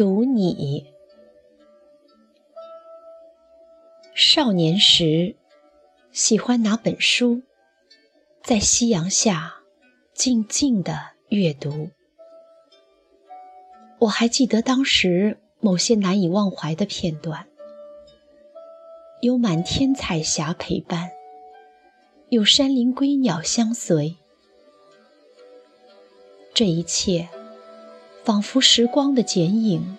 读你。少年时，喜欢拿本书，在夕阳下静静的阅读。我还记得当时某些难以忘怀的片段：有满天彩霞陪伴，有山林归鸟相随。这一切，仿佛时光的剪影，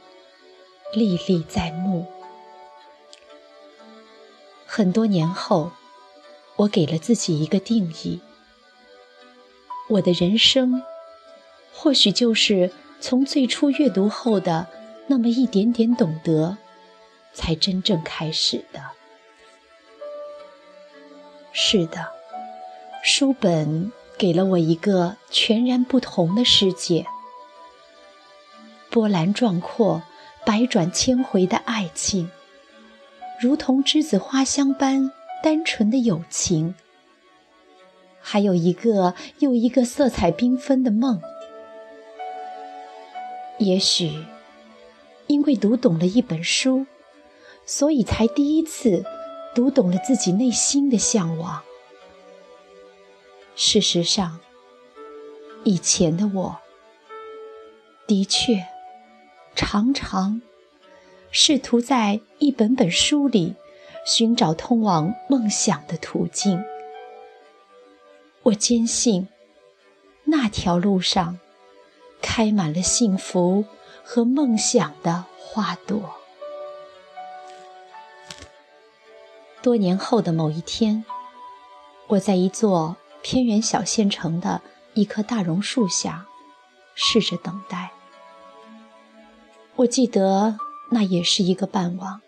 历历在目。很多年后，我给了自己一个定义：我的人生，或许就是从最初阅读后的那么一点点懂得，才真正开始的。是的，书本给了我一个全然不同的世界，波澜壮阔、百转千回的爱情。如同栀子花香般单纯的友情，还有一个又一个色彩缤纷的梦。也许，因为读懂了一本书，所以才第一次读懂了自己内心的向往。事实上，以前的我，的确常常。试图在一本本书里寻找通往梦想的途径。我坚信，那条路上开满了幸福和梦想的花朵。多年后的某一天，我在一座偏远小县城的一棵大榕树下，试着等待。我记得。那也是一个傍晚，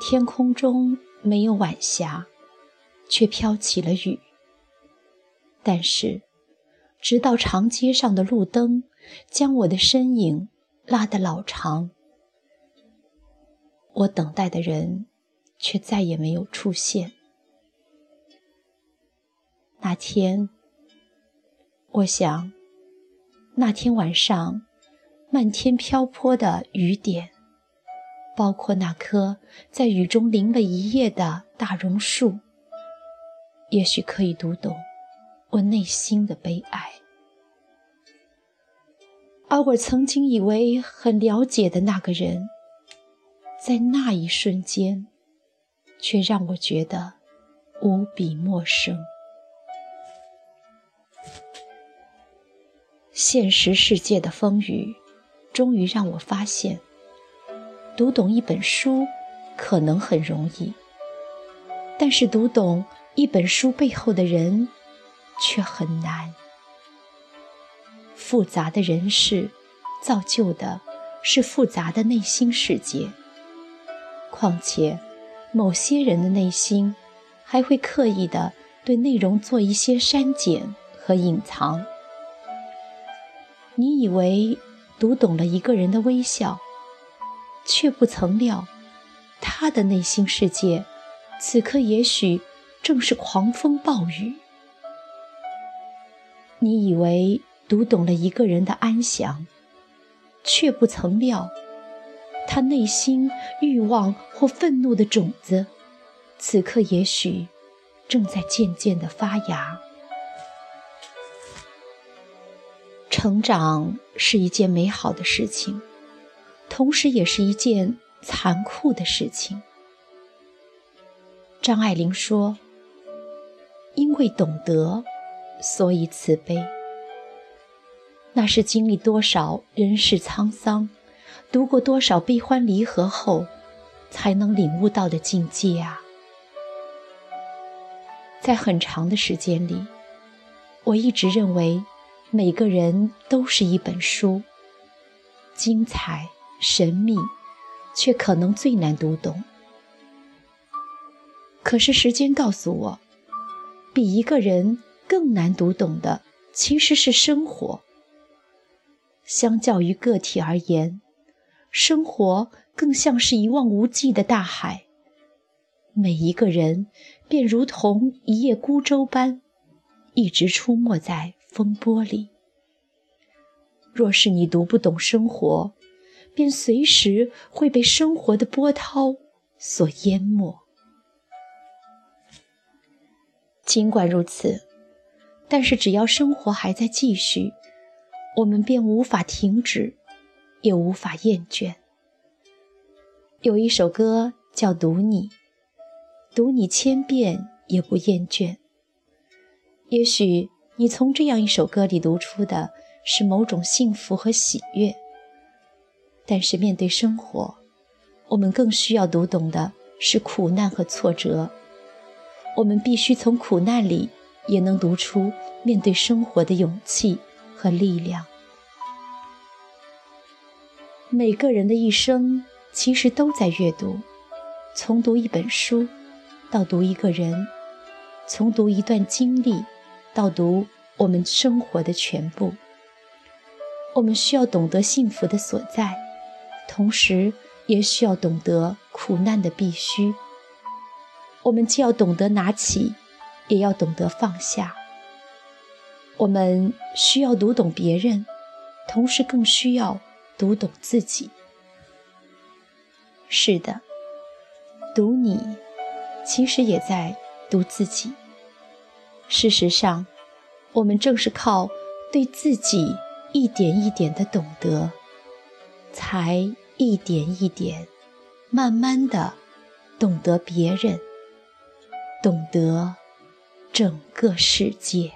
天空中没有晚霞，却飘起了雨。但是，直到长街上的路灯将我的身影拉得老长，我等待的人却再也没有出现。那天，我想，那天晚上，漫天飘泼的雨点。包括那棵在雨中淋了一夜的大榕树，也许可以读懂我内心的悲哀。而我曾经以为很了解的那个人，在那一瞬间，却让我觉得无比陌生。现实世界的风雨，终于让我发现。读懂一本书可能很容易，但是读懂一本书背后的人却很难。复杂的人事造就的是复杂的内心世界，况且某些人的内心还会刻意的对内容做一些删减和隐藏。你以为读懂了一个人的微笑？却不曾料，他的内心世界，此刻也许正是狂风暴雨。你以为读懂了一个人的安详，却不曾料，他内心欲望或愤怒的种子，此刻也许正在渐渐的发芽。成长是一件美好的事情。同时，也是一件残酷的事情。张爱玲说：“因为懂得，所以慈悲。”那是经历多少人世沧桑，读过多少悲欢离合后，才能领悟到的境界啊！在很长的时间里，我一直认为，每个人都是一本书，精彩。神秘，却可能最难读懂。可是时间告诉我，比一个人更难读懂的其实是生活。相较于个体而言，生活更像是一望无际的大海，每一个人便如同一叶孤舟般，一直出没在风波里。若是你读不懂生活，便随时会被生活的波涛所淹没。尽管如此，但是只要生活还在继续，我们便无法停止，也无法厌倦。有一首歌叫《读你》，读你千遍也不厌倦。也许你从这样一首歌里读出的是某种幸福和喜悦，但是面对生活，我们更需要读懂的是苦难和挫折。我们必须从苦难里也能读出面对生活的勇气和力量。每个人的一生其实都在阅读，从读一本书到读一个人，从读一段经历到读我们生活的全部。我们需要懂得幸福的所在，同时也需要懂得苦难的必须。我们既要懂得拿起，也要懂得放下。我们需要读懂别人，同时更需要读懂自己。是的，读你，其实也在读自己。事实上，我们正是靠对自己一点一点的懂得，才一点一点、慢慢的懂得别人。懂得整个世界。